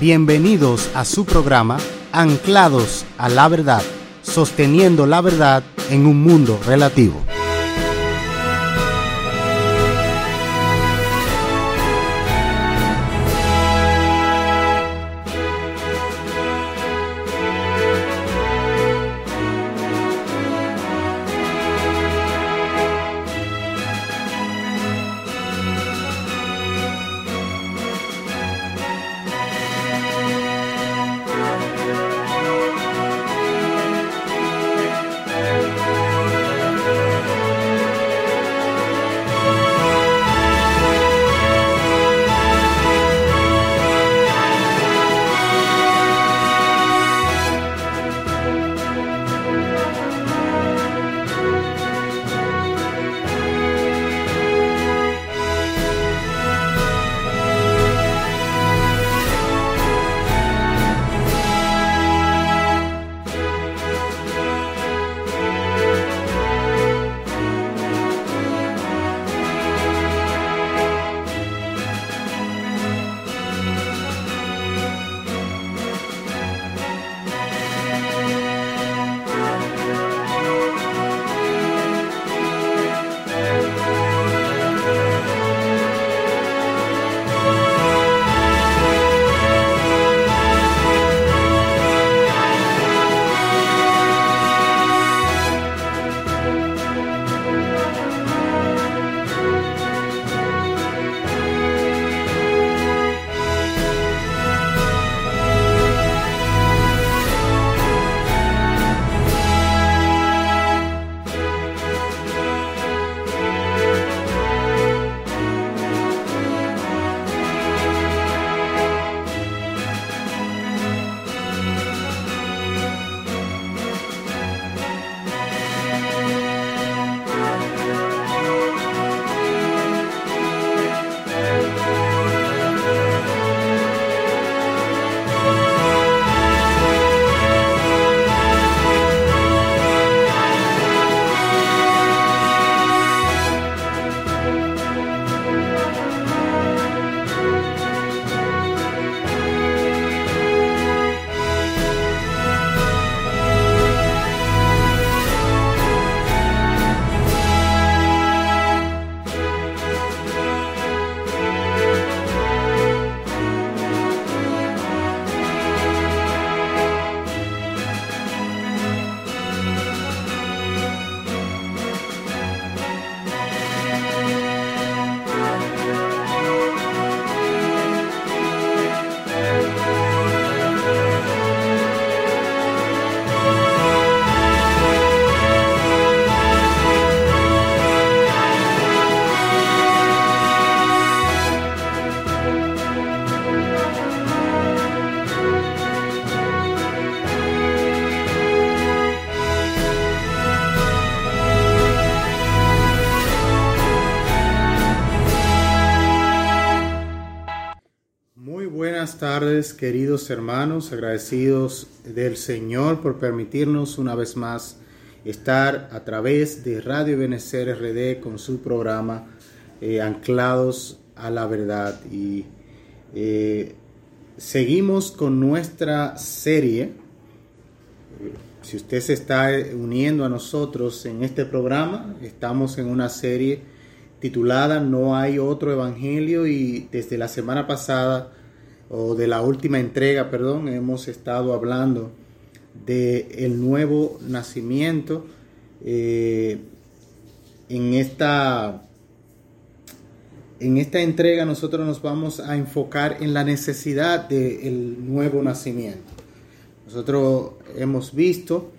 Bienvenidos a su programa Anclados a la Verdad, sosteniendo la verdad en un mundo relativo. Tardes, queridos hermanos, agradecidos del Señor por permitirnos una vez más estar a través de Radio Benecer RD con su programa eh, Anclados a la Verdad. Y eh, seguimos con nuestra serie. Si usted se está uniendo a nosotros en este programa, estamos en una serie titulada No hay otro evangelio y desde la semana pasada o de la última entrega, perdón, hemos estado hablando de el nuevo nacimiento. Eh, en esta en esta entrega nosotros nos vamos a enfocar en la necesidad del nuevo nacimiento. Nosotros hemos visto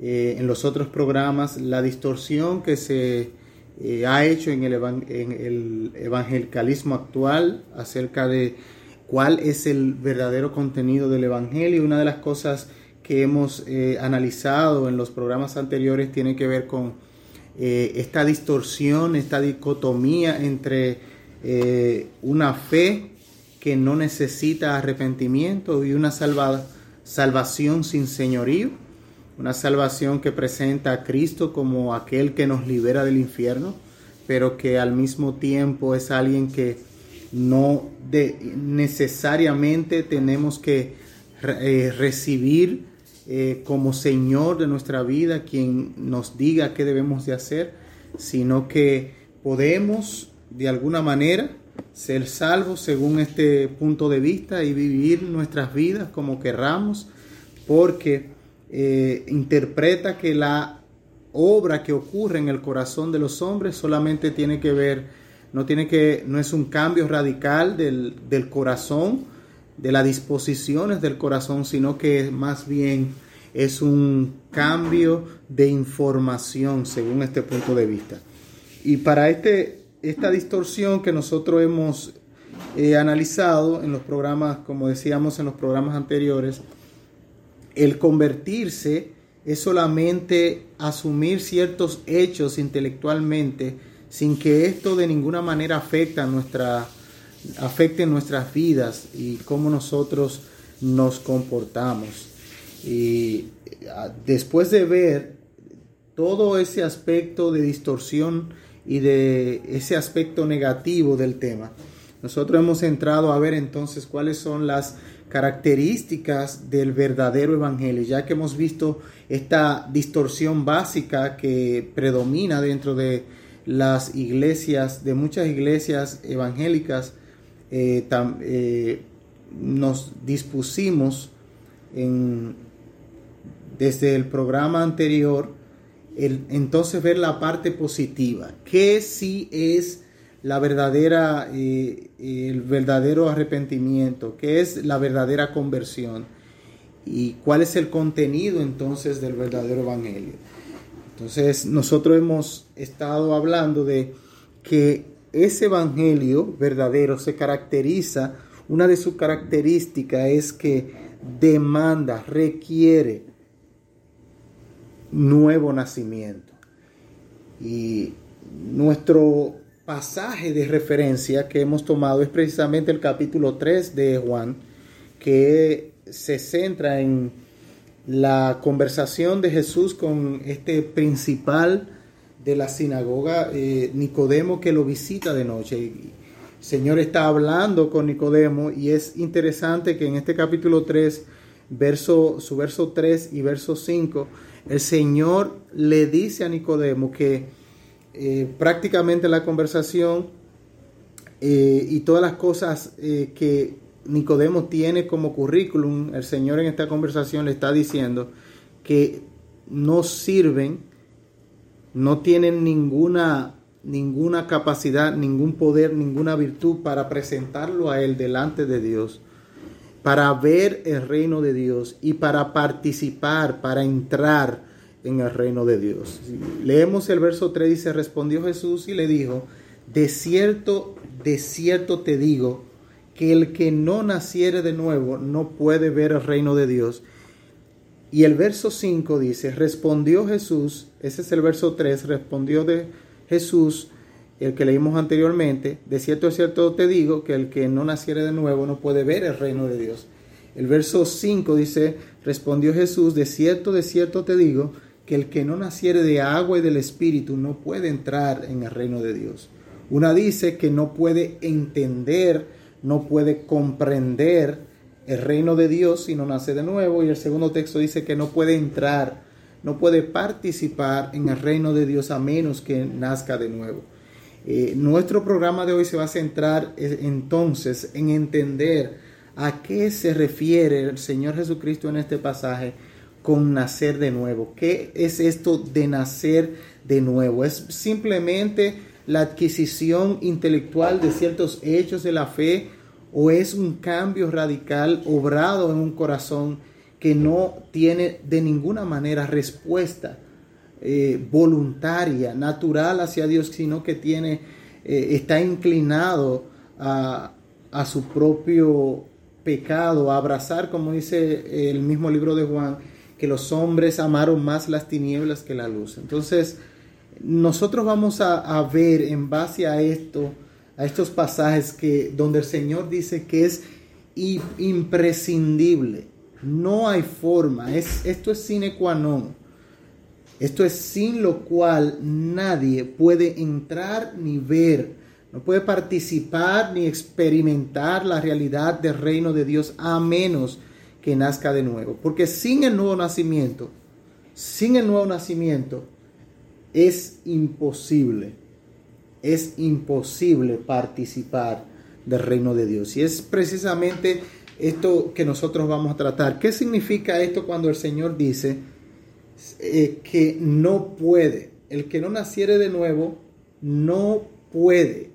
eh, en los otros programas la distorsión que se eh, ha hecho en el, en el evangelicalismo actual acerca de cuál es el verdadero contenido del Evangelio. Una de las cosas que hemos eh, analizado en los programas anteriores tiene que ver con esta distorsión, esta dicotomía entre una fe que no necesita arrepentimiento y una salvación sin señorío una salvación que presenta a Cristo como aquel que nos libera del infierno, pero que al mismo tiempo es alguien que no necesariamente tenemos que eh, recibir eh, como Señor de nuestra vida, quien nos diga qué debemos de hacer, sino que podemos de alguna manera ser salvos según este punto de vista y vivir nuestras vidas como querramos, porque eh, interpreta que la obra que ocurre en el corazón de los hombres solamente tiene que ver, no tiene que, no es un cambio radical del, del corazón, de las disposiciones del corazón, sino que más bien es un cambio de información según este punto de vista. Y para este, esta distorsión que nosotros hemos eh, analizado en los programas, como decíamos en los programas anteriores, el convertirse es solamente asumir ciertos hechos intelectualmente sin que esto de ninguna manera afecte, nuestra, afecte nuestras vidas y cómo nosotros nos comportamos. Y después de ver todo ese aspecto de distorsión y de ese aspecto negativo del tema, nosotros hemos entrado a ver entonces cuáles son las características del verdadero evangelio, ya que hemos visto esta distorsión básica que predomina dentro de las iglesias, de muchas iglesias evangélicas, eh, eh, nos dispusimos en, desde el programa anterior, entonces ver la parte positiva, que sí es la verdadera, eh, el verdadero arrepentimiento, qué es la verdadera conversión y cuál es el contenido entonces del verdadero evangelio. Entonces nosotros hemos estado hablando de que ese evangelio verdadero se caracteriza, una de sus características es que demanda, requiere nuevo nacimiento. Y nuestro pasaje de referencia que hemos tomado es precisamente el capítulo 3 de Juan, que se centra en la conversación de Jesús con este principal de la sinagoga, eh, Nicodemo, que lo visita de noche. El Señor está hablando con Nicodemo y es interesante que en este capítulo 3, verso, su verso 3 y verso 5, el Señor le dice a Nicodemo que eh, prácticamente la conversación eh, y todas las cosas que Nicodemo tiene como currículum, el Señor en esta conversación le está diciendo que no sirven, no tienen ninguna, ninguna capacidad, ningún poder, ninguna virtud para presentarlo a Él delante de Dios, para ver el reino de Dios y para participar, para entrar en el reino de Dios. Leemos el verso 3, dice, respondió Jesús y le dijo, de cierto, de cierto te digo, que el que no naciere de nuevo no puede ver el reino de Dios. Y el verso 5 dice, respondió Jesús, ese es el verso 3, respondió de Jesús, el que leímos anteriormente, de cierto, de cierto te digo, que el que no naciere de nuevo no puede ver el reino de Dios. El verso 5 dice, respondió Jesús, de cierto, de cierto te digo, que el que no naciere de agua y del Espíritu no puede entrar en el reino de Dios. Una dice que no puede entender, no puede comprender el reino de Dios si no nace de nuevo. Y el segundo texto dice que no puede entrar, no puede participar en el reino de Dios a menos que nazca de nuevo. Eh, nuestro programa de hoy se va a centrar eh, entonces en entender a qué se refiere el Señor Jesucristo en este pasaje con nacer de nuevo. ¿Qué es esto de nacer de nuevo? Es simplemente la adquisición intelectual de ciertos hechos de la fe o es un cambio radical obrado en un corazón que no tiene de ninguna manera respuesta eh, voluntaria, natural hacia Dios, sino que tiene, eh, está inclinado a, a su propio pecado, a abrazar, como dice el mismo libro de Juan, que los hombres amaron más las tinieblas que la luz. Entonces, nosotros vamos a, ver en base a esto, a estos pasajes que donde el Señor dice que es imprescindible, no hay forma, es, esto es sine qua non. Esto es sin lo cual nadie puede entrar ni ver, no puede participar ni experimentar la realidad del reino de Dios a menos que nazca de nuevo. Porque sin el nuevo nacimiento, sin el nuevo nacimiento, es imposible, es imposible participar del reino de Dios. Y es precisamente esto que nosotros vamos a tratar. ¿Qué significa esto cuando el Señor dice eh, que no puede? El que no naciere de nuevo, no puede.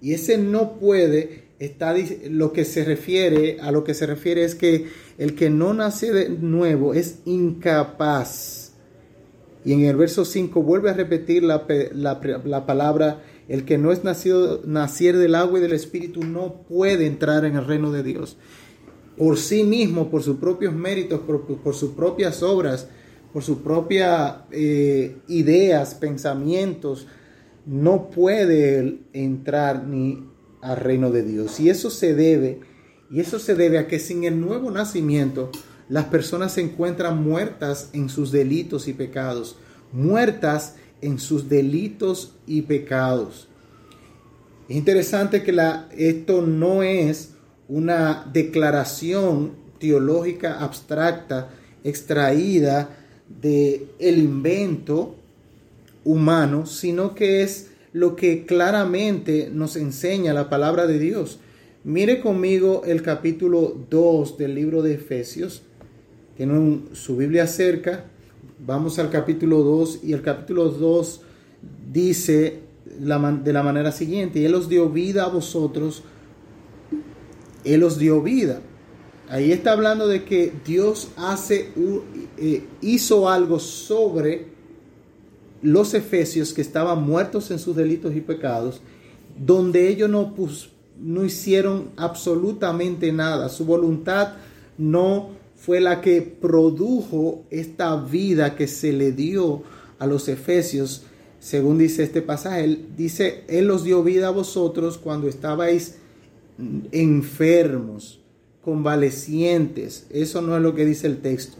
Y ese no puede está lo que se refiere a lo que se refiere es que el que no nace de nuevo es incapaz y en el verso 5 vuelve a repetir la, palabra, el que no es nacido, nacier del agua y del espíritu no puede entrar en el reino de Dios. Por sí mismo, por sus propios méritos, por, sus propias obras, por sus propias eh, ideas, pensamientos, no puede entrar ni al reino de Dios. Y eso se debe, y eso se debe a que sin el nuevo nacimiento, las personas se encuentran muertas en sus delitos y pecados, muertas en sus delitos y pecados. Es interesante que la, esto no es una declaración teológica abstracta extraída de el invento humano, sino que es lo que claramente nos enseña la palabra de Dios. Mire conmigo el capítulo 2 del libro de Efesios, tienen su Biblia cerca, vamos al capítulo 2 y el capítulo 2 dice de la manera siguiente, Él os dio vida a vosotros, Él os dio vida. Ahí está hablando de que Dios hace, eh, hizo algo sobre los efesios que estaban muertos en sus delitos y pecados, donde ellos no, no hicieron absolutamente nada. Su voluntad no fue la que produjo esta vida que se le dio a los efesios, según dice este pasaje. Él dice, Él os dio vida a vosotros cuando estabais enfermos, convalecientes. Eso no es lo que dice el texto.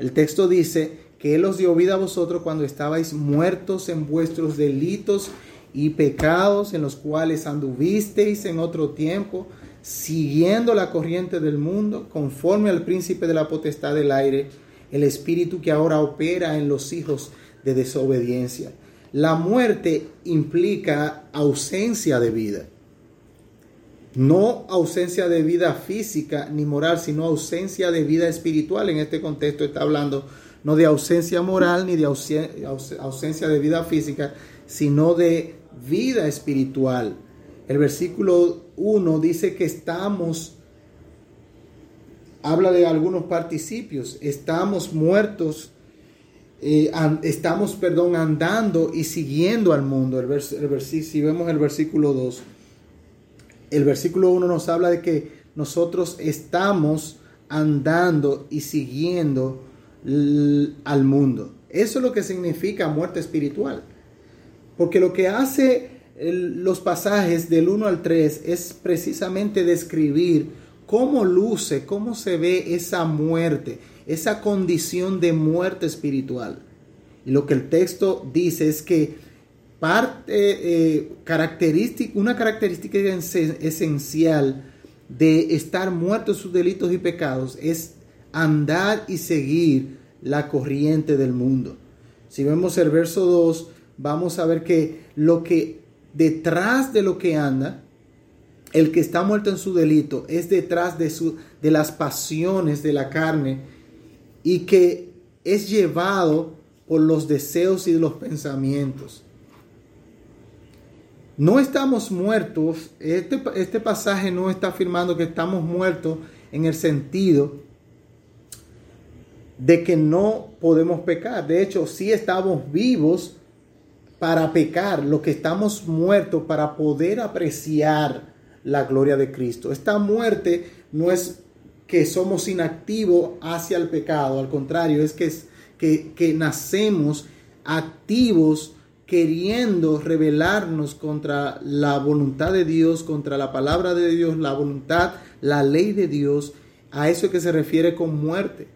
El texto dice que Él os dio vida a vosotros cuando estabais muertos en vuestros delitos y pecados en los cuales anduvisteis en otro tiempo siguiendo la corriente del mundo, conforme al príncipe de la potestad del aire, el espíritu que ahora opera en los hijos de desobediencia. La muerte implica ausencia de vida. No ausencia de vida física ni moral, sino ausencia de vida espiritual. En este contexto está hablando no de ausencia moral ni de ausencia de vida física, sino de vida espiritual. El versículo 1 dice que estamos, habla de algunos participios, estamos muertos, eh, estamos, perdón, andando y siguiendo al mundo. El, si vemos el versículo 2, el versículo 1 nos habla de que nosotros estamos andando y siguiendo al mundo. Eso es lo que significa muerte espiritual. Porque lo que hace los pasajes del 1 al 3 es precisamente describir cómo luce, cómo se ve esa muerte, esa condición de muerte espiritual. Y lo que el texto dice es que parte, eh, característica, una característica esencial de estar muerto en sus delitos y pecados es andar y seguir la corriente del mundo. Si vemos el verso 2, vamos a ver que lo que detrás de lo que anda, el que está muerto en su delito, es detrás de, su, de las pasiones de la carne y que es llevado por los deseos y los pensamientos. No estamos muertos, este, este pasaje no está afirmando que estamos muertos en el sentido de que no podemos pecar. De hecho, sí estamos vivos para pecar, lo que estamos muertos para poder apreciar la gloria de Cristo. Esta muerte no es que somos inactivos hacia el pecado, al contrario, es que, que, nacemos activos queriendo rebelarnos contra la voluntad de Dios, contra la palabra de Dios, la voluntad, la ley de Dios, a eso que se refiere con muerte.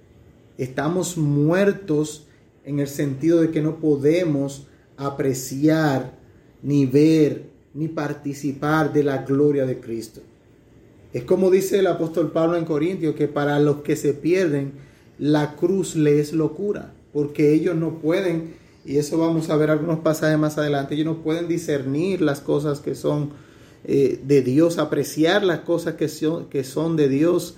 Estamos muertos en el sentido de que no podemos apreciar, ni ver, ni participar de la gloria de Cristo. Es como dice el apóstol Pablo en Corintios, que para los que se pierden, la cruz les es locura, porque ellos no pueden y eso vamos a ver algunos pasajes más adelante, ellos no pueden discernir las cosas que son eh, de Dios, apreciar las cosas que son, que son de Dios,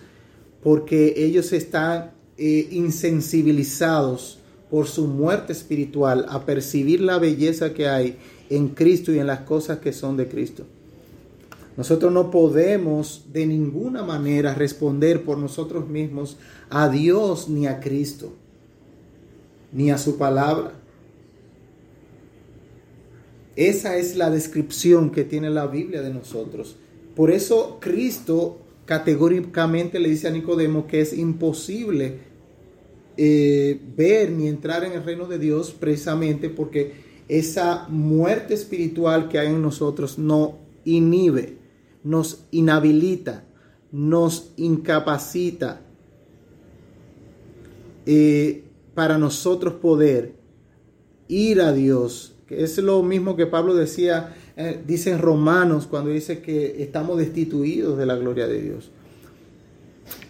porque ellos están eh, insensibilizados por su muerte espiritual a percibir la belleza que hay en Cristo y en las cosas que son de Cristo. Nosotros no podemos de ninguna manera responder por nosotros mismos a Dios ni a Cristo, ni a su palabra. Esa es la descripción que tiene la Biblia de nosotros. Por eso Cristo categóricamente le dice a Nicodemo que es imposible eh, ver ni entrar en el reino de Dios precisamente porque esa muerte espiritual que hay en nosotros no inhibe, nos inhabilita, nos incapacita eh, para nosotros poder ir a Dios es lo mismo que Pablo decía, eh, dice en Romanos cuando dice que estamos destituidos de la gloria de Dios.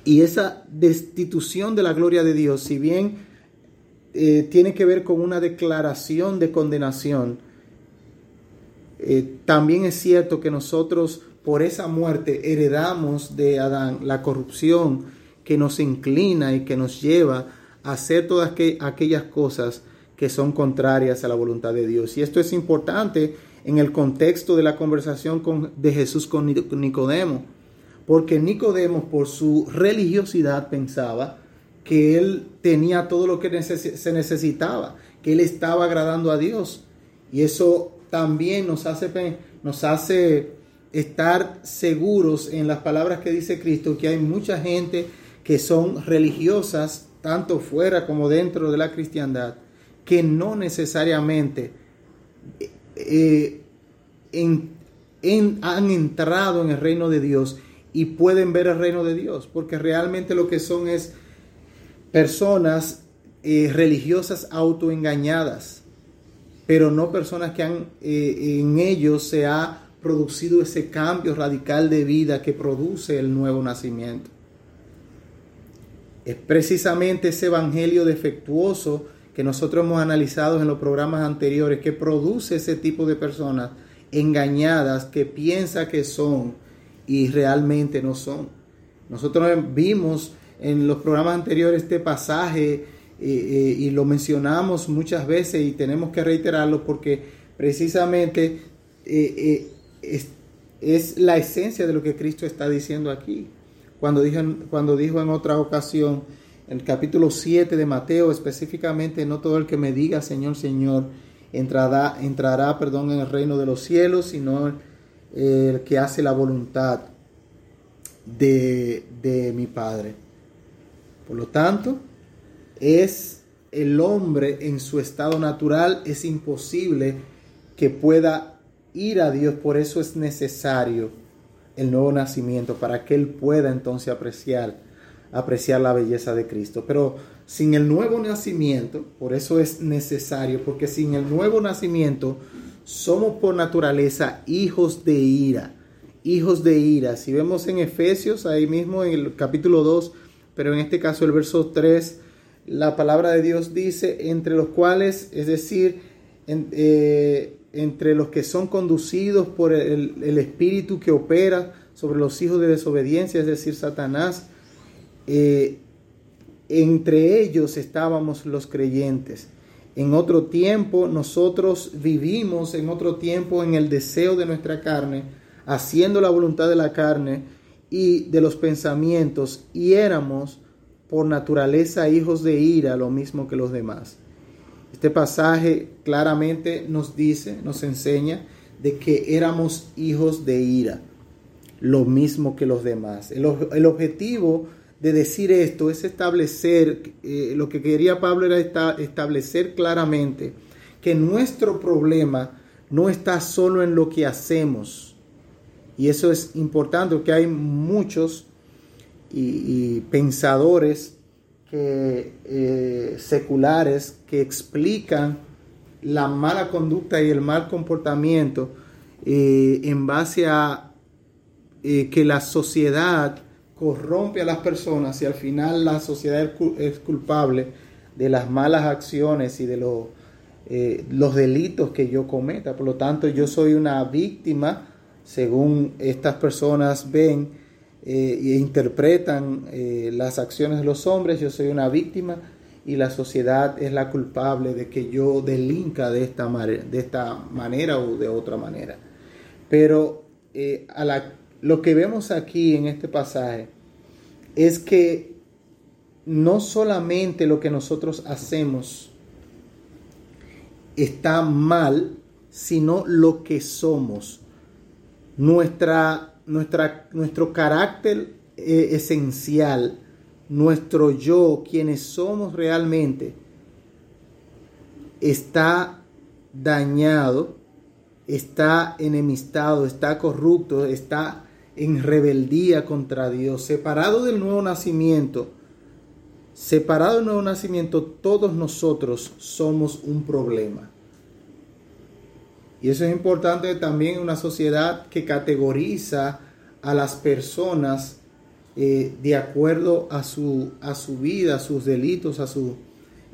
Y esa destitución de la gloria de Dios, si bien eh, tiene que ver con una declaración de condenación, eh, también es cierto que nosotros por esa muerte heredamos de Adán la corrupción que nos inclina y que nos lleva a hacer todas aquellas cosas que son contrarias a la voluntad de Dios. Y esto es importante en el contexto de la conversación con, de Jesús con Nicodemo, porque Nicodemo por su religiosidad pensaba que él tenía todo lo que se necesitaba, que él estaba agradando a Dios. Y eso también nos hace, nos hace estar seguros en las palabras que dice Cristo, que hay mucha gente que son religiosas, tanto fuera como dentro de la cristiandad, que no necesariamente eh, han entrado en el reino de Dios y pueden ver el reino de Dios, porque realmente lo que son es personas eh, religiosas autoengañadas, pero no personas que han, eh, en ellos se ha producido ese cambio radical de vida que produce el nuevo nacimiento. Es precisamente ese evangelio defectuoso que nosotros hemos analizado en los programas anteriores, que produce ese tipo de personas engañadas que piensa que son y realmente no son. Nosotros vimos en los programas anteriores este pasaje eh, eh, y lo mencionamos muchas veces y tenemos que reiterarlo porque precisamente eh, es, es, la esencia de lo que Cristo está diciendo aquí. Cuando dijo, cuando dijo en otra ocasión, el capítulo 7 de Mateo específicamente, no todo el que me diga Señor, Señor, entrará, entrará perdón, en el reino de los cielos, sino el, que hace la voluntad de, de mi Padre. Por lo tanto, es el hombre en su estado natural, es imposible que pueda ir a Dios, por eso es necesario el nuevo nacimiento, para que él pueda entonces apreciar apreciar la belleza de Cristo. Pero sin el nuevo nacimiento, por eso es necesario, porque sin el nuevo nacimiento somos por naturaleza hijos de ira, hijos de ira. Si vemos en Efesios, ahí mismo en el capítulo 2, pero en este caso el verso 3, la palabra de Dios dice, entre los cuales, es decir, eh, entre los que son conducidos por el, espíritu que opera sobre los hijos de desobediencia, es decir, Satanás, eh, entre ellos estábamos los creyentes. En otro tiempo nosotros vivimos, en otro tiempo en el deseo de nuestra carne, haciendo la voluntad de la carne y de los pensamientos, y éramos por naturaleza hijos de ira, lo mismo que los demás. Este pasaje claramente nos dice, nos enseña de que éramos hijos de ira, lo mismo que los demás. El, el objetivo de decir esto es establecer, eh, lo que quería Pablo era establecer claramente que nuestro problema no está solo en lo que hacemos. Y eso es importante porque hay muchos y, pensadores que, eh, seculares que explican la mala conducta y el mal comportamiento eh, en base a que la sociedad corrompe a las personas y al final la sociedad es culpable de las malas acciones y de los, eh, los delitos que yo cometa. Por lo tanto, yo soy una víctima, según estas personas ven eh, e interpretan eh, las acciones de los hombres, yo soy una víctima y la sociedad es la culpable de que yo delinca de esta, de esta manera o de otra manera. Pero a la lo que vemos aquí en este pasaje es que no solamente lo que nosotros hacemos está mal, sino lo que somos. Nuestra, nuestra, nuestro carácter eh, esencial, nuestro yo, quienes somos realmente, está dañado, está enemistado, está corrupto, está en rebeldía contra Dios, separado del nuevo nacimiento, separado del nuevo nacimiento, todos nosotros somos un problema. Y eso es importante también en una sociedad que categoriza a las personas eh, de acuerdo a su, a su vida, a sus delitos, a su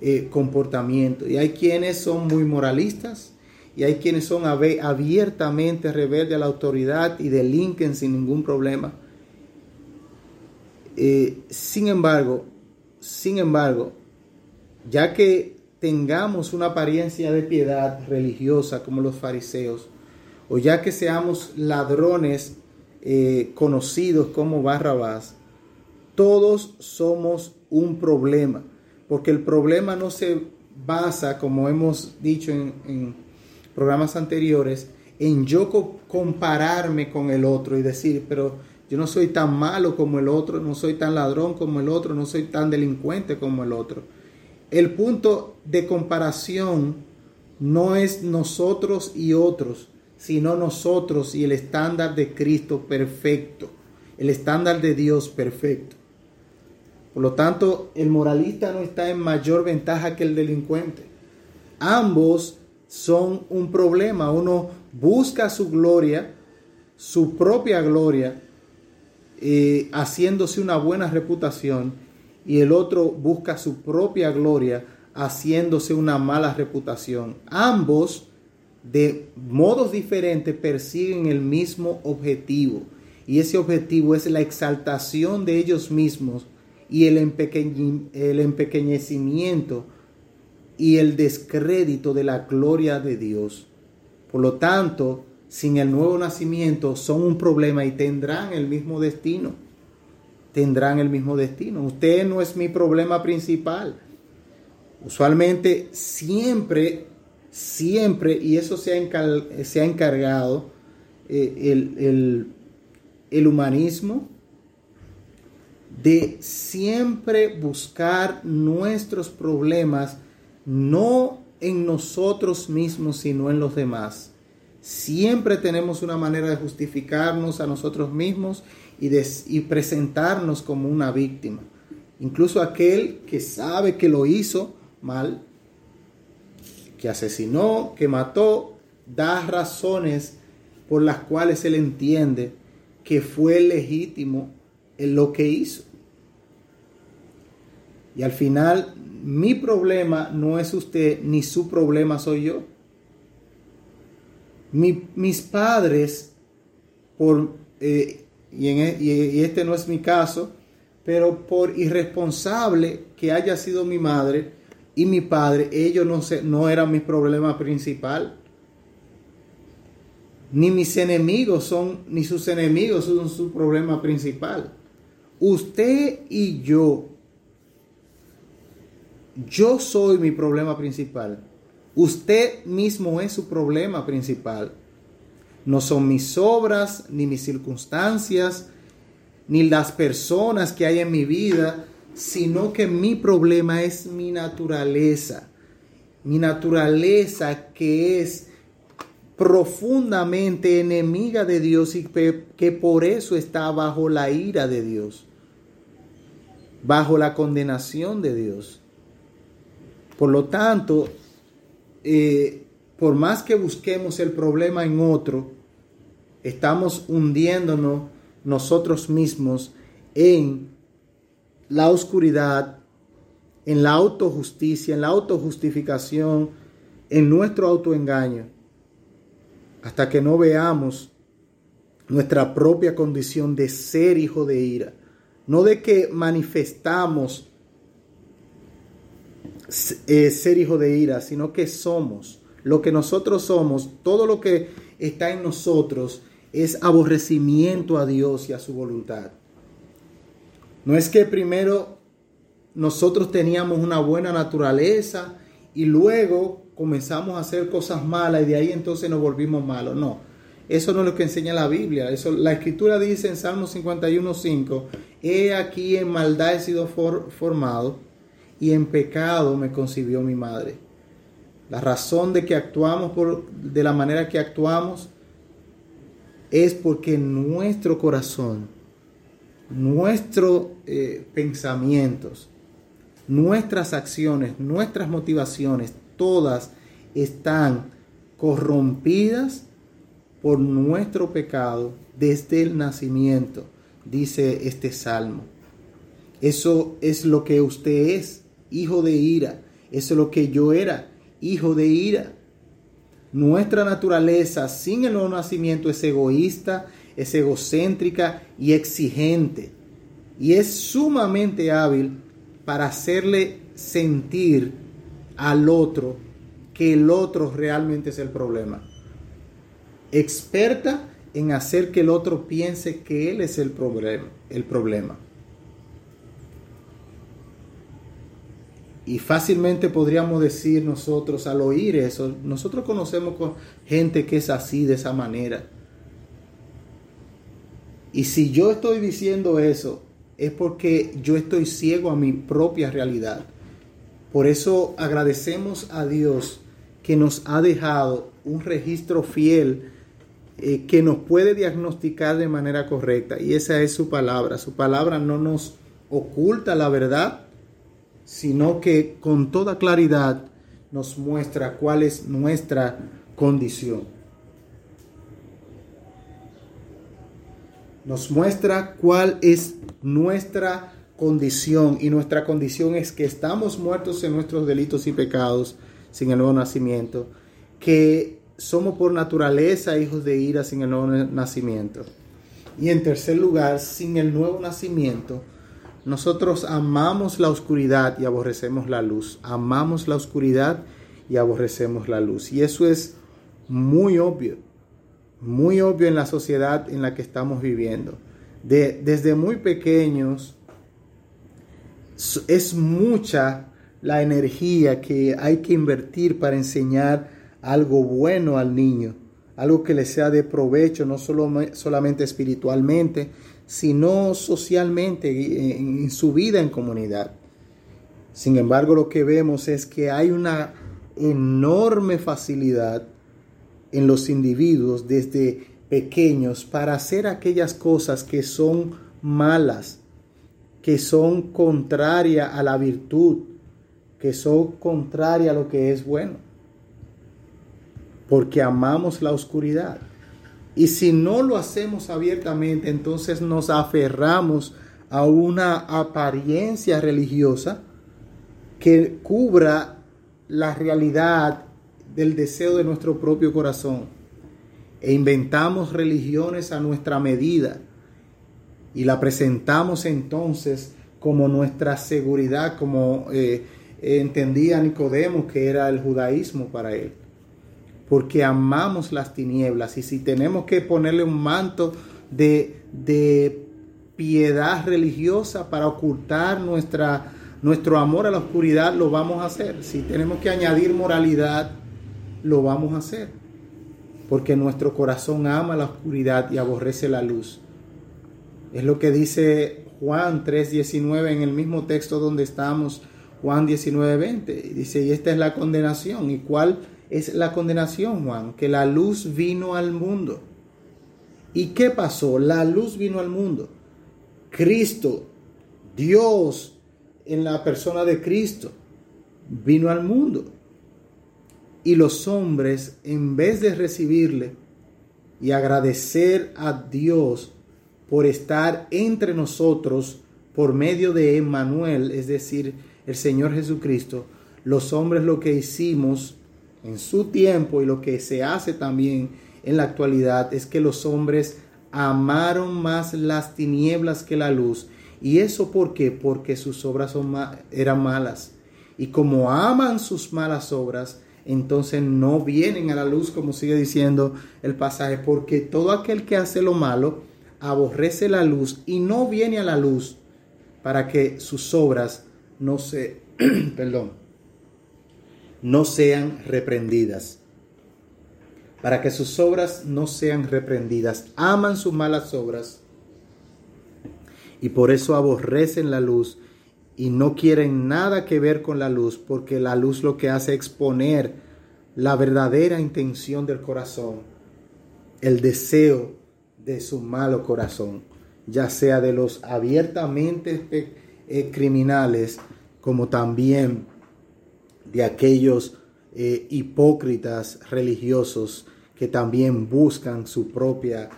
eh, comportamiento. Y hay quienes son muy moralistas, y hay quienes son abiertamente rebeldes a la autoridad y delinquen sin ningún problema. Eh, sin embargo, sin embargo, ya que tengamos una apariencia de piedad religiosa como los fariseos, o ya que seamos ladrones eh, conocidos como Barrabás, todos somos un problema, porque el problema no se basa, como hemos dicho en programas anteriores, en yo compararme con el otro y decir, pero yo no soy tan malo como el otro, no soy tan ladrón como el otro, no soy tan delincuente como el otro. El punto de comparación no es nosotros y otros, sino nosotros y el estándar de Cristo perfecto, el estándar de Dios perfecto. Por lo tanto, el moralista no está en mayor ventaja que el delincuente. Ambos son un problema. Uno busca su gloria, su propia gloria, eh, haciéndose una buena reputación, y el otro busca su propia gloria, haciéndose una mala reputación. Ambos, de modos diferentes, persiguen el mismo objetivo, y ese objetivo es la exaltación de ellos mismos y el, el empequeñecimiento y el descrédito de la gloria de Dios. Por lo tanto, sin el nuevo nacimiento son un problema y tendrán el mismo destino. Tendrán el mismo destino. Usted no es mi problema principal. Usualmente siempre, siempre, y eso se ha, encargado eh, el, el humanismo, de siempre buscar nuestros problemas no en nosotros mismos, sino en los demás. Siempre tenemos una manera de justificarnos a nosotros mismos y, y presentarnos como una víctima. Incluso aquel que sabe que lo hizo mal, que asesinó, que mató, da razones por las cuales él entiende que fue legítimo en lo que hizo. Y al final mi problema no es usted, ni su problema soy yo. mis padres, por, eh, y, en, y este no es mi caso, pero por irresponsable que haya sido mi madre y mi padre, ellos no, se, no eran mi problema principal. Ni mis enemigos son, ni sus enemigos son su problema principal. Usted y yo, yo soy mi problema principal. Usted mismo es su problema principal. No son mis obras, ni mis circunstancias, ni las personas que hay en mi vida, sino que mi problema es mi naturaleza. Mi naturaleza que es profundamente enemiga de Dios y que por eso está bajo la ira de Dios, bajo la condenación de Dios. Por lo tanto, eh, por más que busquemos el problema en otro, estamos hundiéndonos nosotros mismos en la oscuridad, en la autojusticia, en la autojustificación, en nuestro autoengaño, hasta que no veamos nuestra propia condición de ser hijo de ira, no de que manifestamos eh, ser hijo de ira, sino que somos lo que nosotros somos, todo lo que está en nosotros es aborrecimiento a Dios y a su voluntad. No es que primero nosotros teníamos una buena naturaleza y luego comenzamos a hacer cosas malas y de ahí entonces nos volvimos malos. No, eso no es lo que enseña la Biblia. Eso, la escritura dice en Salmo 51.5, he aquí en maldad he sido formado y en pecado me concibió mi madre. La razón de que actuamos por, de la manera que actuamos es porque nuestro corazón, nuestros eh, pensamientos, nuestras acciones, nuestras motivaciones, todas están corrompidas por nuestro pecado desde el nacimiento, dice este salmo. Eso es lo que usted es, hijo de ira. Eso es lo que yo era, hijo de ira. Nuestra naturaleza sin el nuevo nacimiento es egoísta, es egocéntrica y exigente. Y es sumamente hábil para hacerle sentir al otro que el otro realmente es el problema. Experta en hacer que el otro piense que él es el problema. El problema. Y fácilmente podríamos decir nosotros al oír eso, nosotros conocemos con gente que es así, de esa manera. Y si yo estoy diciendo eso, es porque yo estoy ciego a mi propia realidad. Por eso agradecemos a Dios que nos ha dejado un registro fiel eh, que nos puede diagnosticar de manera correcta. Y esa es su palabra. Su palabra no nos oculta la verdad, sino que con toda claridad nos muestra cuál es nuestra condición. Nos muestra cuál es nuestra condición y nuestra condición es que estamos muertos en nuestros delitos y pecados sin el nuevo nacimiento, que somos por naturaleza hijos de ira sin el nuevo nacimiento. Y en tercer lugar, sin el nuevo nacimiento, nosotros amamos la oscuridad y aborrecemos la luz. Amamos la oscuridad y aborrecemos la luz. Y eso es muy obvio, muy obvio en la sociedad en la que estamos viviendo. De, desde muy pequeños es mucha la energía que hay que invertir para enseñar algo bueno al niño, algo que le sea de provecho, no solo, solamente espiritualmente, sino socialmente, en, su vida en comunidad. Sin embargo, lo que vemos es que hay una enorme facilidad en los individuos desde pequeños para hacer aquellas cosas que son malas, que son contrarias a la virtud, que son contrarias a lo que es bueno, porque amamos la oscuridad. Y si no lo hacemos abiertamente, entonces nos aferramos a una apariencia religiosa que cubra la realidad del deseo de nuestro propio corazón. e inventamos religiones a nuestra medida y la presentamos entonces como nuestra seguridad, como eh, entendía Nicodemo que era el judaísmo para él. Porque amamos las tinieblas y si tenemos que ponerle un manto de, de piedad religiosa para ocultar nuestra, nuestro amor a la oscuridad, lo vamos a hacer. Si tenemos que añadir moralidad, lo vamos a hacer. Porque nuestro corazón ama la oscuridad y aborrece la luz. Es lo que dice Juan 3:19 en el mismo texto donde estamos, Juan 19:20. Dice, y esta es la condenación. ¿Y cuál es la condenación, Juan? Que la luz vino al mundo. ¿Y qué pasó? La luz vino al mundo. Cristo, Dios en la persona de Cristo, vino al mundo. Y los hombres, en vez de recibirle y agradecer a Dios por estar entre nosotros por medio de Emmanuel, es decir, el Señor Jesucristo, los hombres lo que hicimos en su tiempo y lo que se hace también en la actualidad es que los hombres amaron más las tinieblas que la luz. ¿Y eso por qué? Porque sus obras son eran malas. Y como aman sus malas obras, entonces no vienen a la luz, como sigue diciendo el pasaje, porque todo aquel que hace lo malo aborrece la luz y no viene a la luz para que sus obras no se, perdón, no sean reprendidas para que sus obras no sean reprendidas. Aman sus malas obras y por eso aborrecen la luz y no quieren nada que ver con la luz, porque la luz lo que hace es exponer la verdadera intención del corazón, el deseo de su malo corazón, ya sea de los abiertamente eh, criminales como también de aquellos eh, hipócritas religiosos que también buscan su propia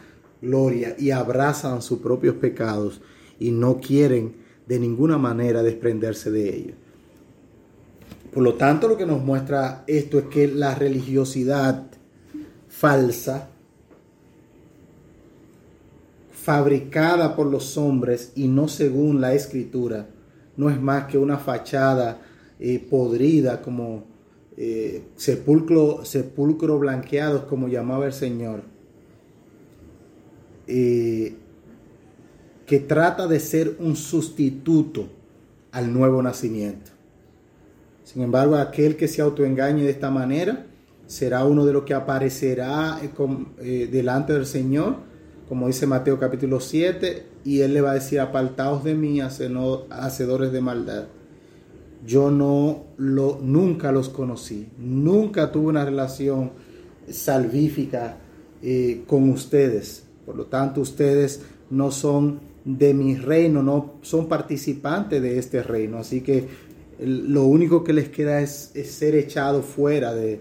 gloria y abrazan sus propios pecados y no quieren de ninguna manera desprenderse de ellos. Por lo tanto, lo que nos muestra esto es que la religiosidad falsa, fabricada por los hombres y no según la escritura, no es más que una fachada eh, podrida como eh, sepulcro, sepulcro blanqueados, como llamaba el Señor, eh, que trata de ser un sustituto al nuevo nacimiento. Sin embargo, aquel que se autoengañe de esta manera será uno de los que aparecerá delante del Señor, como dice Mateo capítulo 7, y él le va a decir, apartaos de mí, hacedores de maldad yo no lo, nunca los conocí, nunca tuve una relación salvífica eh, con ustedes. Por lo tanto, ustedes no son de mi reino, no son participantes de este reino. Así que lo único que les queda es, es ser echado fuera de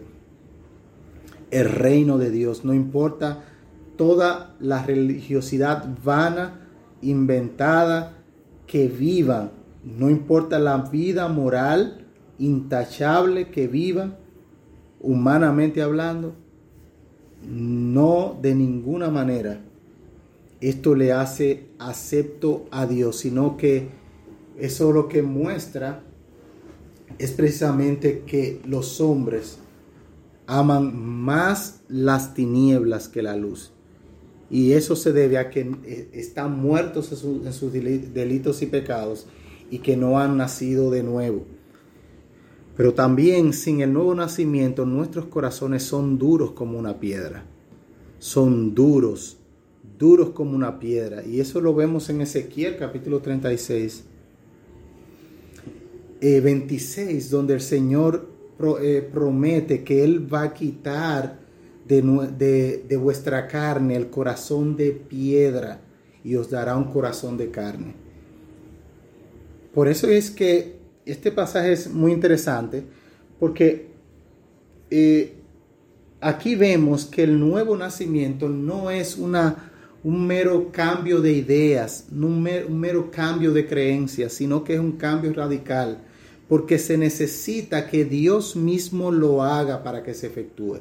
el reino de Dios. No importa toda la religiosidad vana, inventada, que vivan no importa la vida moral intachable que viva, humanamente hablando, no de ninguna manera esto le hace acepto a Dios, sino que eso lo que muestra es precisamente que los hombres aman más las tinieblas que la luz. Y eso se debe a que están muertos en, sus delitos y pecados y que no han nacido de nuevo. Pero también sin el nuevo nacimiento nuestros corazones son duros como una piedra. Son duros, duros como una piedra. Y eso lo vemos en Ezequiel capítulo 36, 26, eh, donde el Señor eh, promete que Él va a quitar de, de vuestra carne el corazón de piedra y os dará un corazón de carne. Por eso es que este pasaje es muy interesante, porque eh, aquí vemos que el nuevo nacimiento no es una, un mero cambio de ideas, no un mero, cambio de creencias, sino que es un cambio radical, porque se necesita que Dios mismo lo haga para que se efectúe.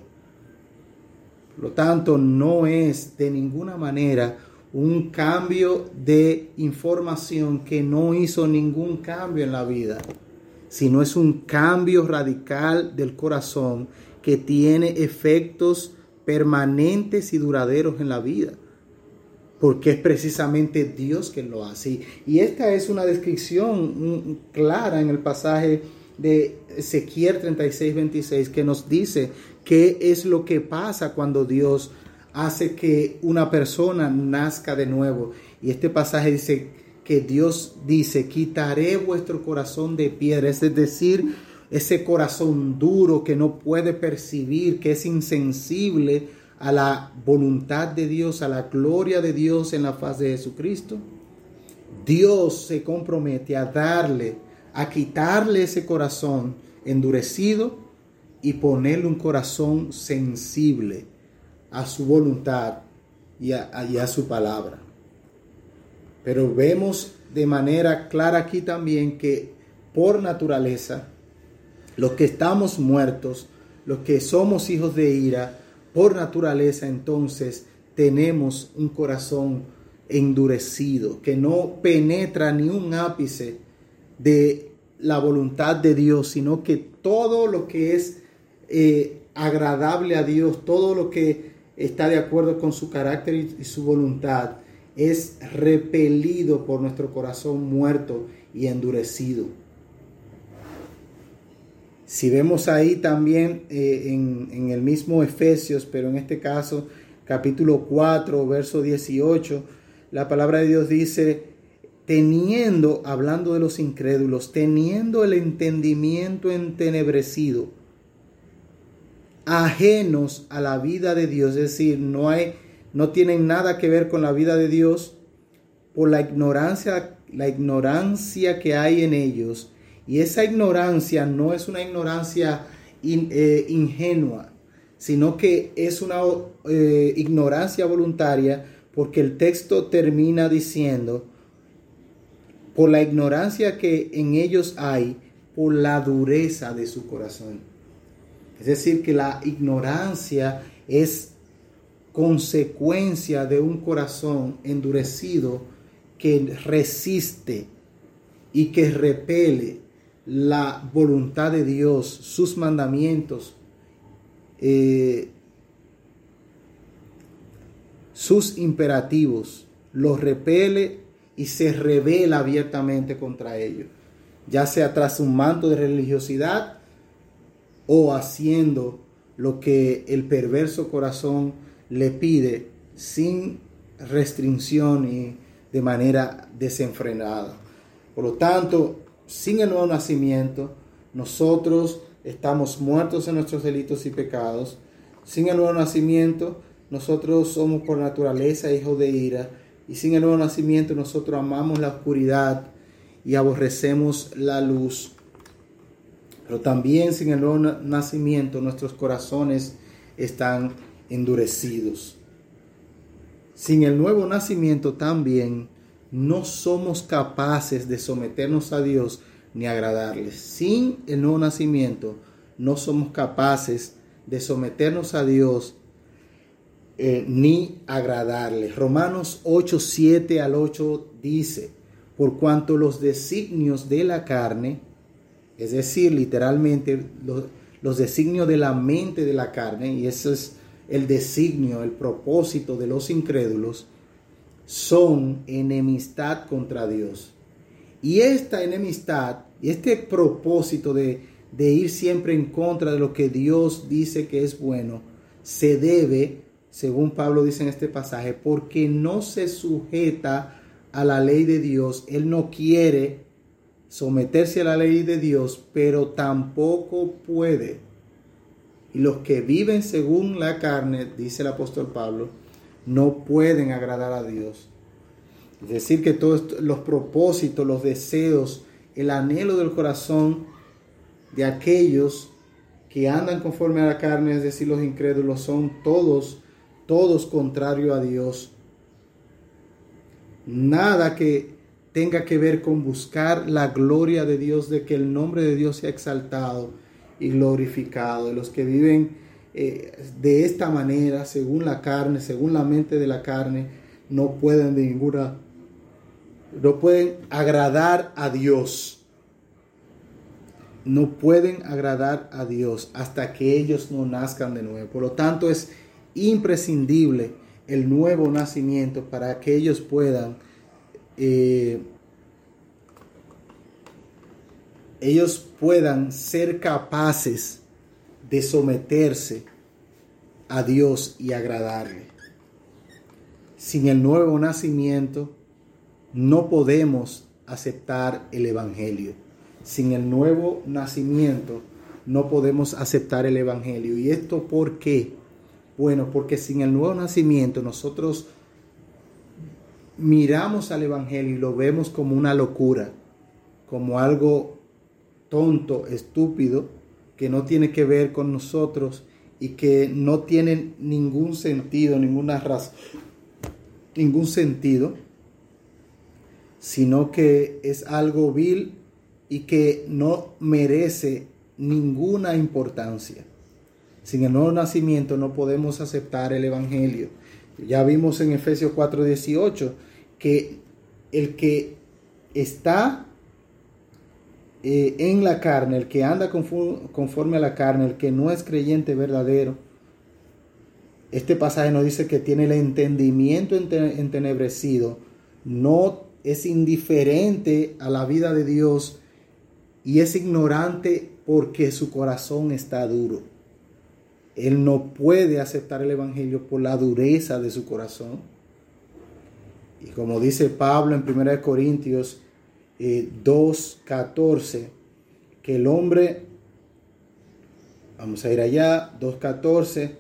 Por lo tanto, no es de ninguna manera un cambio de información que no hizo ningún cambio en la vida, sino es un cambio radical del corazón que tiene efectos permanentes y duraderos en la vida, porque es precisamente Dios quien lo hace. Y esta es una descripción clara en el pasaje de Ezequiel 36, 26, que nos dice qué es lo que pasa cuando Dios hace que una persona nazca de nuevo. Y este pasaje dice que Dios dice, quitaré vuestro corazón de piedra, es decir, ese corazón duro que no puede percibir, que es insensible a la voluntad de Dios, a la gloria de Dios en la faz de Jesucristo. Dios se compromete a darle, a quitarle ese corazón endurecido y ponerle un corazón sensible a su voluntad y a, y a su palabra. Pero vemos de manera clara aquí también que por naturaleza, los que estamos muertos, los que somos hijos de ira, por naturaleza entonces tenemos un corazón endurecido, que no penetra ni un ápice de la voluntad de Dios, sino que todo lo que es eh, agradable a Dios, todo lo que está de acuerdo con su carácter y su voluntad, es repelido por nuestro corazón muerto y endurecido. Si vemos ahí también eh, en, el mismo Efesios, pero en este caso capítulo 4, verso 18, la palabra de Dios dice, teniendo, hablando de los incrédulos, teniendo el entendimiento entenebrecido, ajenos a la vida de Dios, es decir, no hay, no tienen nada que ver con la vida de Dios por la ignorancia, la ignorancia que hay en ellos y esa ignorancia no es una ignorancia eh, ingenua, sino que es una eh, ignorancia voluntaria porque el texto termina diciendo, por la ignorancia que en ellos hay, por la dureza de su corazón. Es decir, que la ignorancia es consecuencia de un corazón endurecido que resiste y que repele la voluntad de Dios, sus mandamientos, eh, sus imperativos, los repele y se revela abiertamente contra ellos, ya sea tras un manto de religiosidad o haciendo lo que el perverso corazón le pide sin restricción y de manera desenfrenada. Por lo tanto, sin el nuevo nacimiento, nosotros estamos muertos en nuestros delitos y pecados. Sin el nuevo nacimiento, nosotros somos por naturaleza hijos de ira. Y sin el nuevo nacimiento, nosotros amamos la oscuridad y aborrecemos la luz. Pero también sin el nuevo nacimiento, nuestros corazones están endurecidos. Sin el nuevo nacimiento también no somos capaces de someternos a Dios ni agradarle. Sin el nuevo nacimiento, no somos capaces de someternos a Dios eh, ni agradarle. Romanos 8, 7 al 8 dice, por cuanto los designios de la carne, es decir, literalmente los, designios de la mente de la carne, y eso es el designio, el propósito de los incrédulos, son enemistad contra Dios. Y esta enemistad este propósito de, de, ir siempre en contra de lo que Dios dice que es bueno, se debe, según Pablo dice en este pasaje, porque no se sujeta a la ley de Dios. Él no quiere someterse a la ley de Dios, pero tampoco puede. Y los que viven según la carne, dice el apóstol Pablo, no pueden agradar a Dios. Es decir, que todos los propósitos, los deseos, el anhelo del corazón de aquellos que andan conforme a la carne, es decir, los incrédulos, son todos, todos contrarios a Dios. Nada que tenga que ver con buscar la gloria de Dios, de que el nombre de Dios sea exaltado y glorificado. Los que viven eh, de esta manera, según la carne, según la mente de la carne, no pueden de ninguna, no pueden agradar a Dios. No pueden agradar a Dios hasta que ellos no nazcan de nuevo. Por lo tanto, es imprescindible el nuevo nacimiento para que ellos puedan eh, ellos puedan ser capaces de someterse a Dios y agradarle. Sin el nuevo nacimiento no podemos aceptar el Evangelio. Sin el nuevo nacimiento no podemos aceptar el Evangelio. ¿Y esto por qué? Bueno, porque sin el nuevo nacimiento nosotros miramos al Evangelio y lo vemos como una locura, como algo tonto, estúpido, que no tiene que ver con nosotros y que no tiene ningún sentido, ninguna razón, ningún sentido, sino que es algo vil y que no merece ninguna importancia. Sin el nuevo nacimiento no podemos aceptar el Evangelio. Ya vimos en Efesios 4:18 que el que está eh, en la carne, el que anda conforme a la carne, el que no es creyente verdadero, este pasaje nos dice que tiene el entendimiento entenebrecido, no es indiferente a la vida de Dios y es ignorante porque su corazón está duro. Él no puede aceptar el Evangelio por la dureza de su corazón. Y como dice Pablo en 1 Corintios 2.14, eh, que el hombre, vamos a ir allá, 2.14,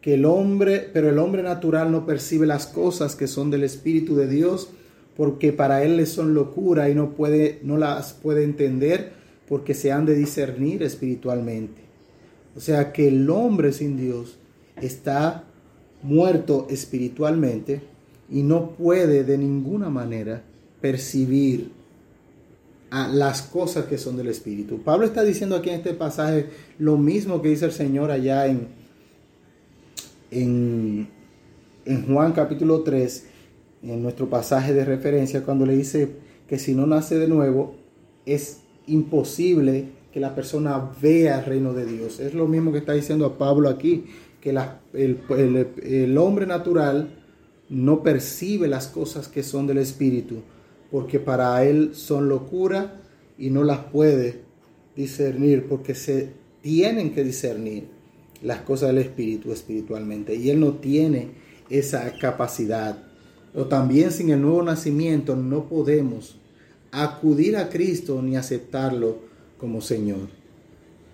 que el hombre, pero el hombre natural no percibe las cosas que son del Espíritu de Dios, porque para él le son locura y no, puede, no las puede entender porque se han de discernir espiritualmente. O sea que el hombre sin Dios está muerto espiritualmente y no puede de ninguna manera percibir a las cosas que son del Espíritu. Pablo está diciendo aquí en este pasaje lo mismo que dice el Señor allá en, en, en Juan capítulo 3, en nuestro pasaje de referencia, cuando le dice que si no nace de nuevo, es imposible que la persona vea el reino de Dios. Es lo mismo que está diciendo a Pablo aquí, que el, el, el hombre natural no percibe las cosas que son del Espíritu porque para él son locura y no las puede discernir, porque se tienen que discernir las cosas del Espíritu espiritualmente, y él no tiene esa capacidad. O también sin el nuevo nacimiento no podemos acudir a Cristo ni aceptarlo como Señor.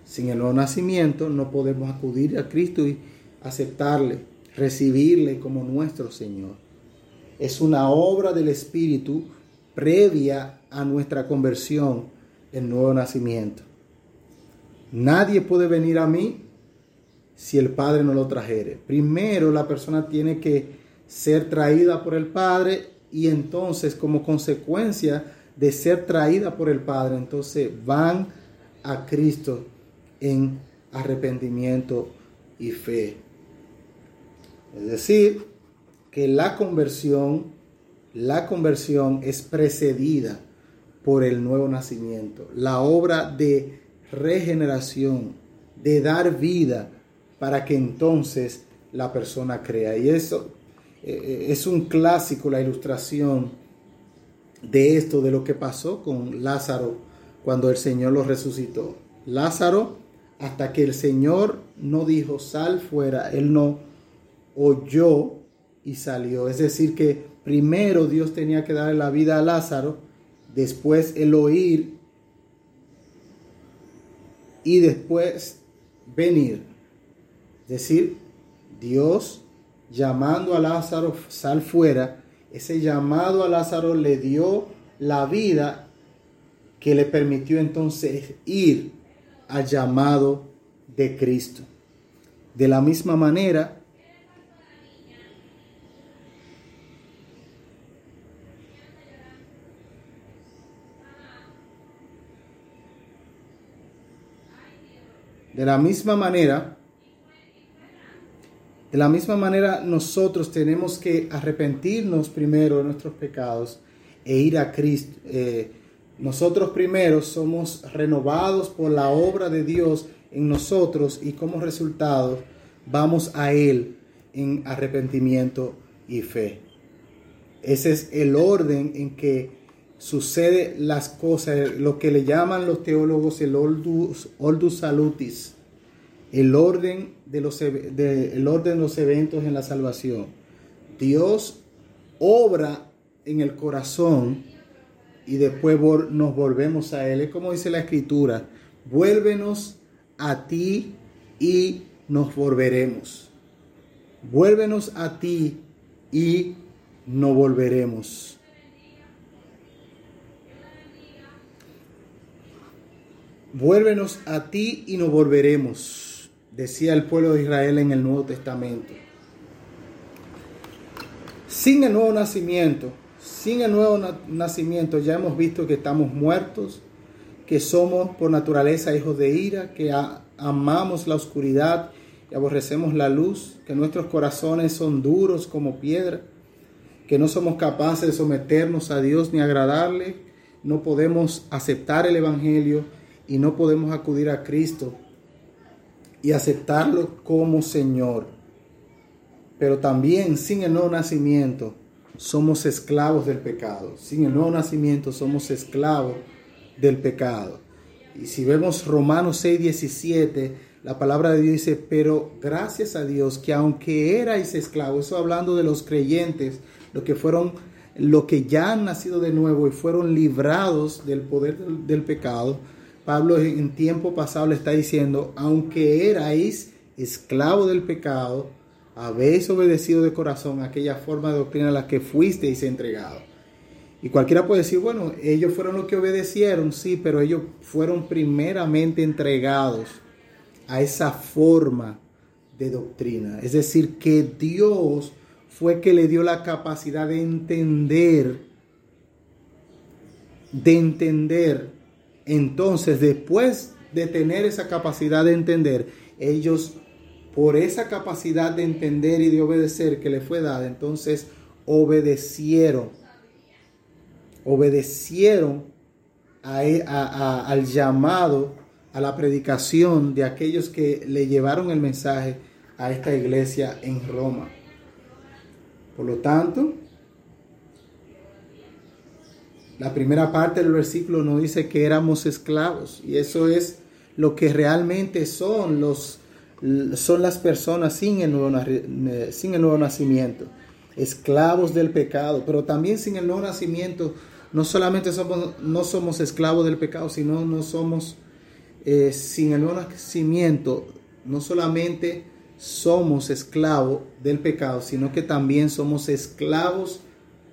Sin el nuevo nacimiento no podemos acudir a Cristo y aceptarle, recibirle como nuestro Señor. Es una obra del Espíritu previa a nuestra conversión, el nuevo nacimiento. Nadie puede venir a mí si el Padre no lo trajere. Primero la persona tiene que ser traída por el Padre y entonces como consecuencia de ser traída por el Padre, entonces van a Cristo en arrepentimiento y fe. Es decir, que la conversión la conversión es precedida por el nuevo nacimiento, la obra de regeneración, de dar vida para que entonces la persona crea. Y eso eh, eh, es un clásico, la ilustración de esto, de lo que pasó con Lázaro cuando el Señor lo resucitó. Lázaro, hasta que el Señor no dijo, sal fuera, él no oyó y salió. Es decir, que primero Dios tenía que darle la vida a Lázaro, después el oír y después venir. Es decir, Dios llamando a Lázaro, sal fuera, ese llamado a Lázaro le dio la vida que le permitió entonces ir al llamado de Cristo. De la misma manera, De la misma manera, De la misma manera, nosotros tenemos que arrepentirnos primero de nuestros pecados e ir a Cristo. Eh, nosotros primero somos renovados por la obra de Dios en nosotros y como resultado vamos a Él en arrepentimiento y fe. Ese es el orden en que sucede las cosas, lo que le llaman los teólogos el oldus, oldus salutis, el orden de los, el orden de los eventos en la salvación. Dios obra en el corazón y después nos volvemos a Él. Es como dice la Escritura, vuélvenos a ti y nos volveremos. Vuélvenos a ti y nos volveremos. Vuélvenos a ti y nos volveremos, decía el pueblo de Israel en el Nuevo Testamento. Sin el nuevo nacimiento, sin el nuevo nacimiento ya hemos visto que estamos muertos, que somos por naturaleza hijos de ira, que amamos la oscuridad y aborrecemos la luz, que nuestros corazones son duros como piedra, que no somos capaces de someternos a Dios ni agradarle, no podemos aceptar el Evangelio y no podemos acudir a Cristo y aceptarlo como Señor. Pero también sin el nuevo nacimiento, somos esclavos del pecado. Sin el nuevo nacimiento somos esclavos del pecado. Y si vemos Romanos 6, 17, la palabra de Dios dice, pero gracias a Dios que aunque erais esclavos, eso hablando de los creyentes, lo que fueron, lo que ya han nacido de nuevo y fueron librados del poder del, del pecado, Pablo en tiempo pasado le está diciendo, aunque erais esclavos del pecado, habéis obedecido de corazón aquella forma de doctrina a la que fuisteis entregado. Y cualquiera puede decir, bueno, ellos fueron los que obedecieron, sí, pero ellos fueron primeramente entregados a esa forma de doctrina. Es decir, que Dios fue que le dio la capacidad de entender, de entender. Entonces, después de tener esa capacidad de entender, ellos por esa capacidad de entender y de obedecer que le fue dada, entonces obedecieron, obedecieron e, al llamado, a la predicación de aquellos que le llevaron el mensaje a esta iglesia en Roma. Por lo tanto, la primera parte del versículo nos dice que éramos esclavos y eso es lo que realmente son los son las personas sin el, nuevo, sin el nuevo nacimiento, esclavos del pecado, pero también sin el nuevo nacimiento, no solamente somos, no somos esclavos del pecado, sino no somos, eh, sin el nuevo nacimiento, no solamente somos esclavos del pecado, sino que también somos esclavos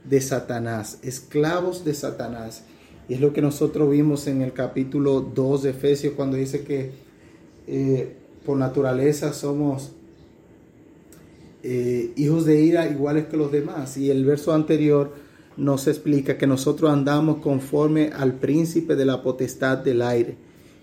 de Satanás, esclavos de Satanás. Y es lo que nosotros vimos en el capítulo 2 de Efesios cuando dice que eh, por naturaleza somos eh, hijos de ira iguales que los demás. Y el verso anterior nos explica que nosotros andamos conforme al príncipe de la potestad del aire,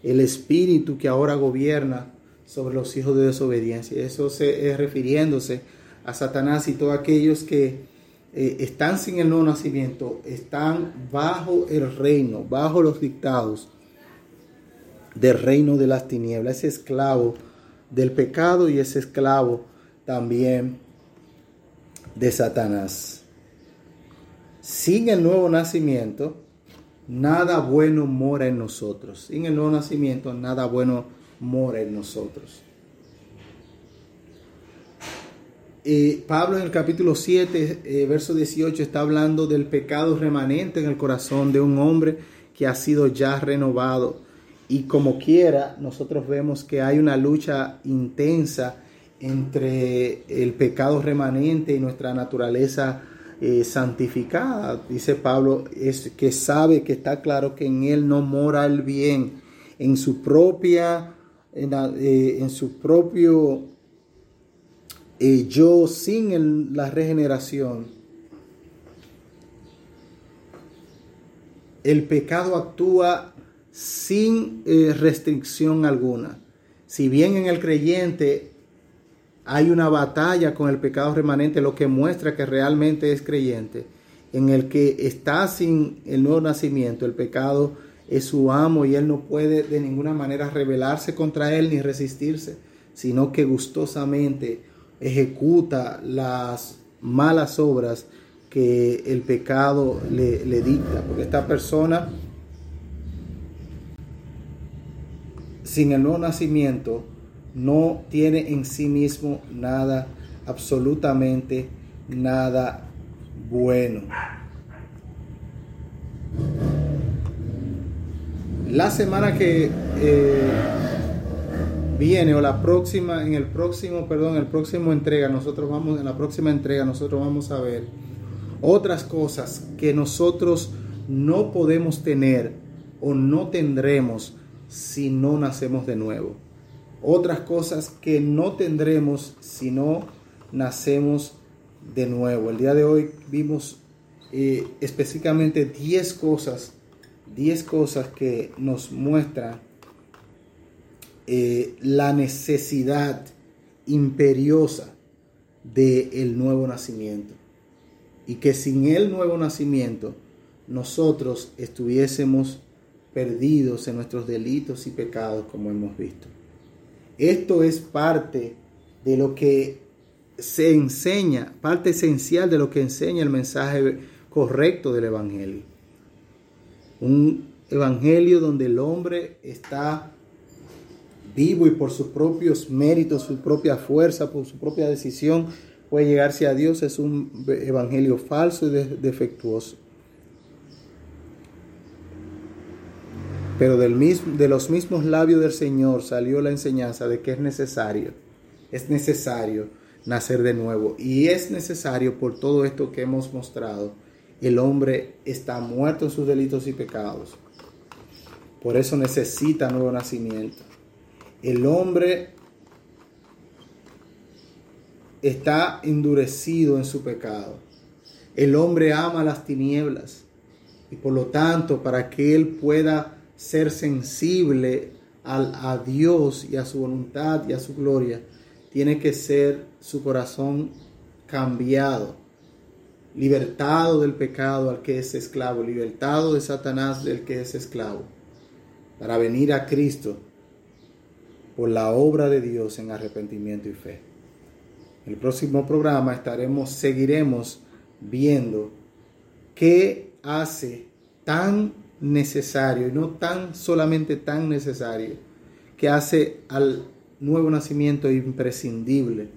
el espíritu que ahora gobierna sobre los hijos de desobediencia. Eso se, es refiriéndose a Satanás y todos aquellos que eh, están sin el nuevo nacimiento, están bajo el reino, bajo los dictados del reino de las tinieblas, ese esclavo del pecado y es esclavo también de Satanás. Sin el nuevo nacimiento, nada bueno mora en nosotros. Sin el nuevo nacimiento, nada bueno mora en nosotros. Y Pablo en el capítulo 7, eh, verso 18, está hablando del pecado remanente en el corazón de un hombre que ha sido ya renovado y como quiera, nosotros vemos que hay una lucha intensa entre el pecado remanente y nuestra naturaleza eh, santificada. Dice Pablo, es que sabe que está claro que en él no mora el bien, en su propia, en, eh, su propio yo sin la regeneración. El pecado actúa sin eh, restricción alguna. Si bien en el creyente hay una batalla con el pecado remanente, lo que muestra que realmente es creyente. En el que está sin el nuevo nacimiento, el pecado es su amo y él no puede de ninguna manera rebelarse contra él ni resistirse, sino que gustosamente ejecuta las malas obras que el pecado le, le dicta. Porque esta persona sin el nuevo nacimiento no tiene en sí mismo nada, absolutamente nada bueno. La semana que eh, viene o la próxima, en el próximo, perdón, el próximo entrega, nosotros vamos, en la próxima entrega, nosotros vamos a ver otras cosas que nosotros no podemos tener o no tendremos si no nacemos de nuevo otras cosas que no tendremos si no nacemos de nuevo. El día de hoy vimos eh, específicamente 10 cosas, 10 cosas que nos muestran eh, la necesidad imperiosa del nuevo nacimiento. Y que sin el nuevo nacimiento nosotros estuviésemos perdidos en nuestros delitos y pecados como hemos visto. Esto es parte de lo que se enseña, parte esencial de lo que enseña el mensaje correcto del Evangelio. Un Evangelio donde el hombre está vivo y por sus propios méritos, su propia fuerza, por su propia decisión, puede llegarse a Dios, es un Evangelio falso y defectuoso. Pero del mismo, de los mismos labios del Señor salió la enseñanza de que es necesario, es necesario nacer de nuevo. Y es necesario por todo esto que hemos mostrado. El hombre está muerto en sus delitos y pecados. Por eso necesita nuevo nacimiento. El hombre está endurecido en su pecado. El hombre ama las tinieblas. Y por lo tanto, para que él pueda ser sensible a, a Dios y a su voluntad y a su gloria, tiene que ser su corazón cambiado, libertado del pecado al que es esclavo, libertado de Satanás del que es esclavo, para venir a Cristo por la obra de Dios en arrepentimiento y fe. En el próximo programa estaremos, seguiremos viendo qué hace tan necesario y no tan solamente tan necesario que hace al nuevo nacimiento imprescindible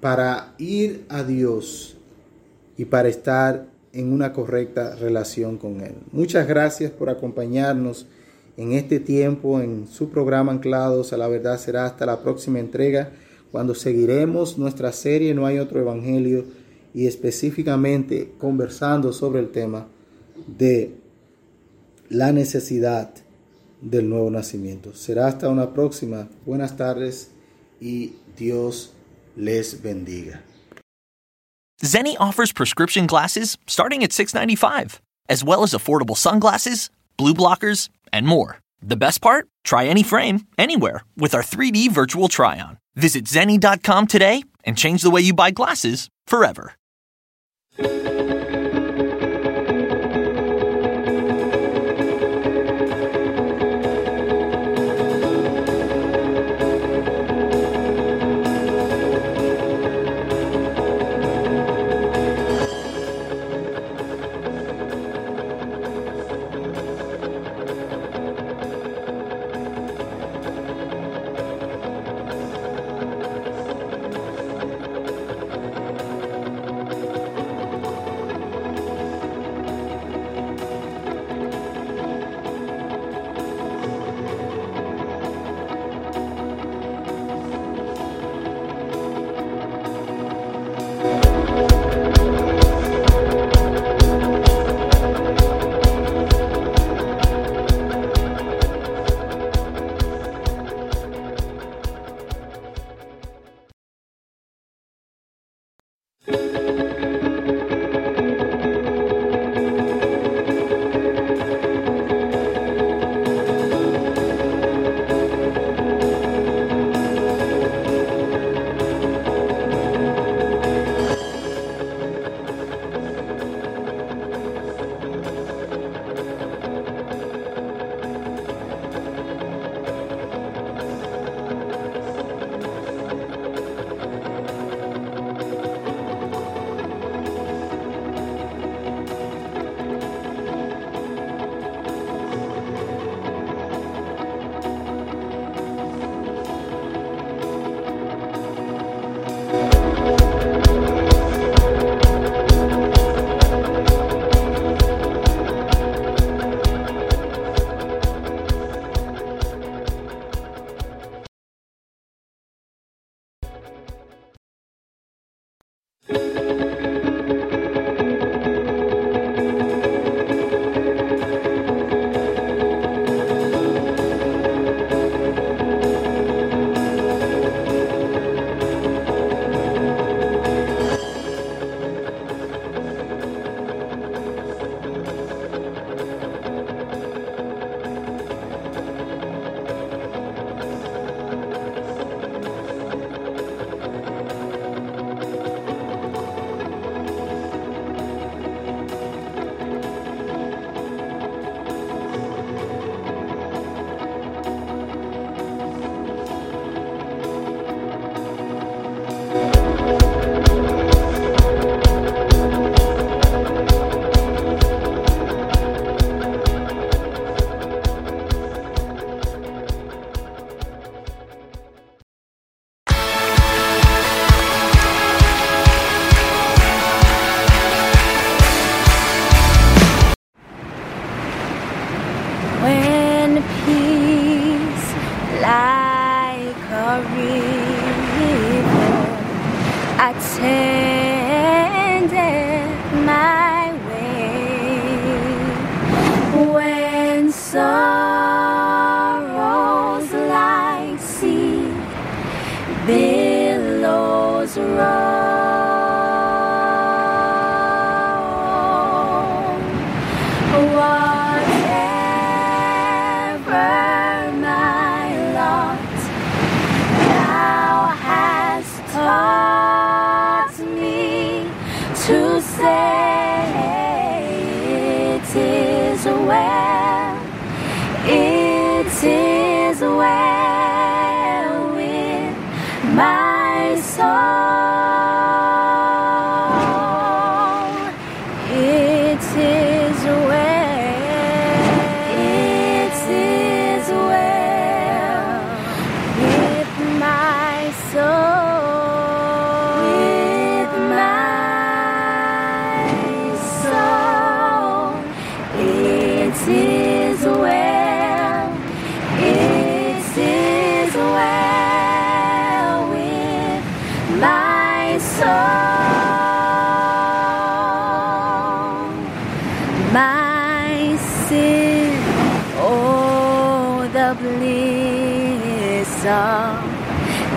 para ir a Dios y para estar en una correcta relación con Él. Muchas gracias por acompañarnos en este tiempo en su programa Anclados a la Verdad. Será hasta la próxima entrega cuando seguiremos nuestra serie No hay otro Evangelio y específicamente conversando sobre el tema de la necesidad del nuevo nacimiento. Será hasta una próxima. Buenas tardes y Dios les bendiga. Zenni offers prescription glasses starting at $6.95, as well as affordable sunglasses, blue blockers, and more. The best part? Try any frame, anywhere, with our 3D virtual try on. Visit Zenni.com today and change the way you buy glasses forever.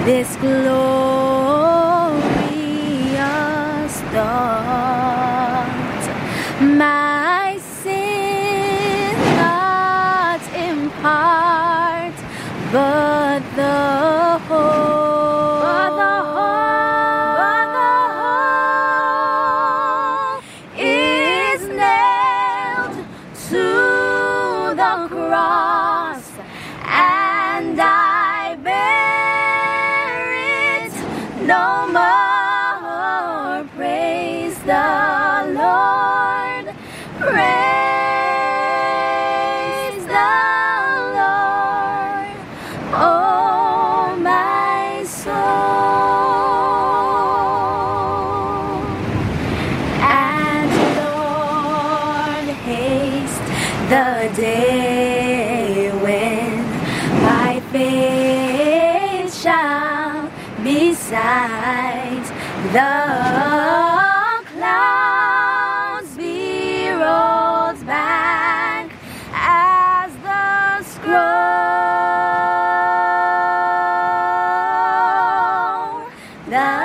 This glorious 那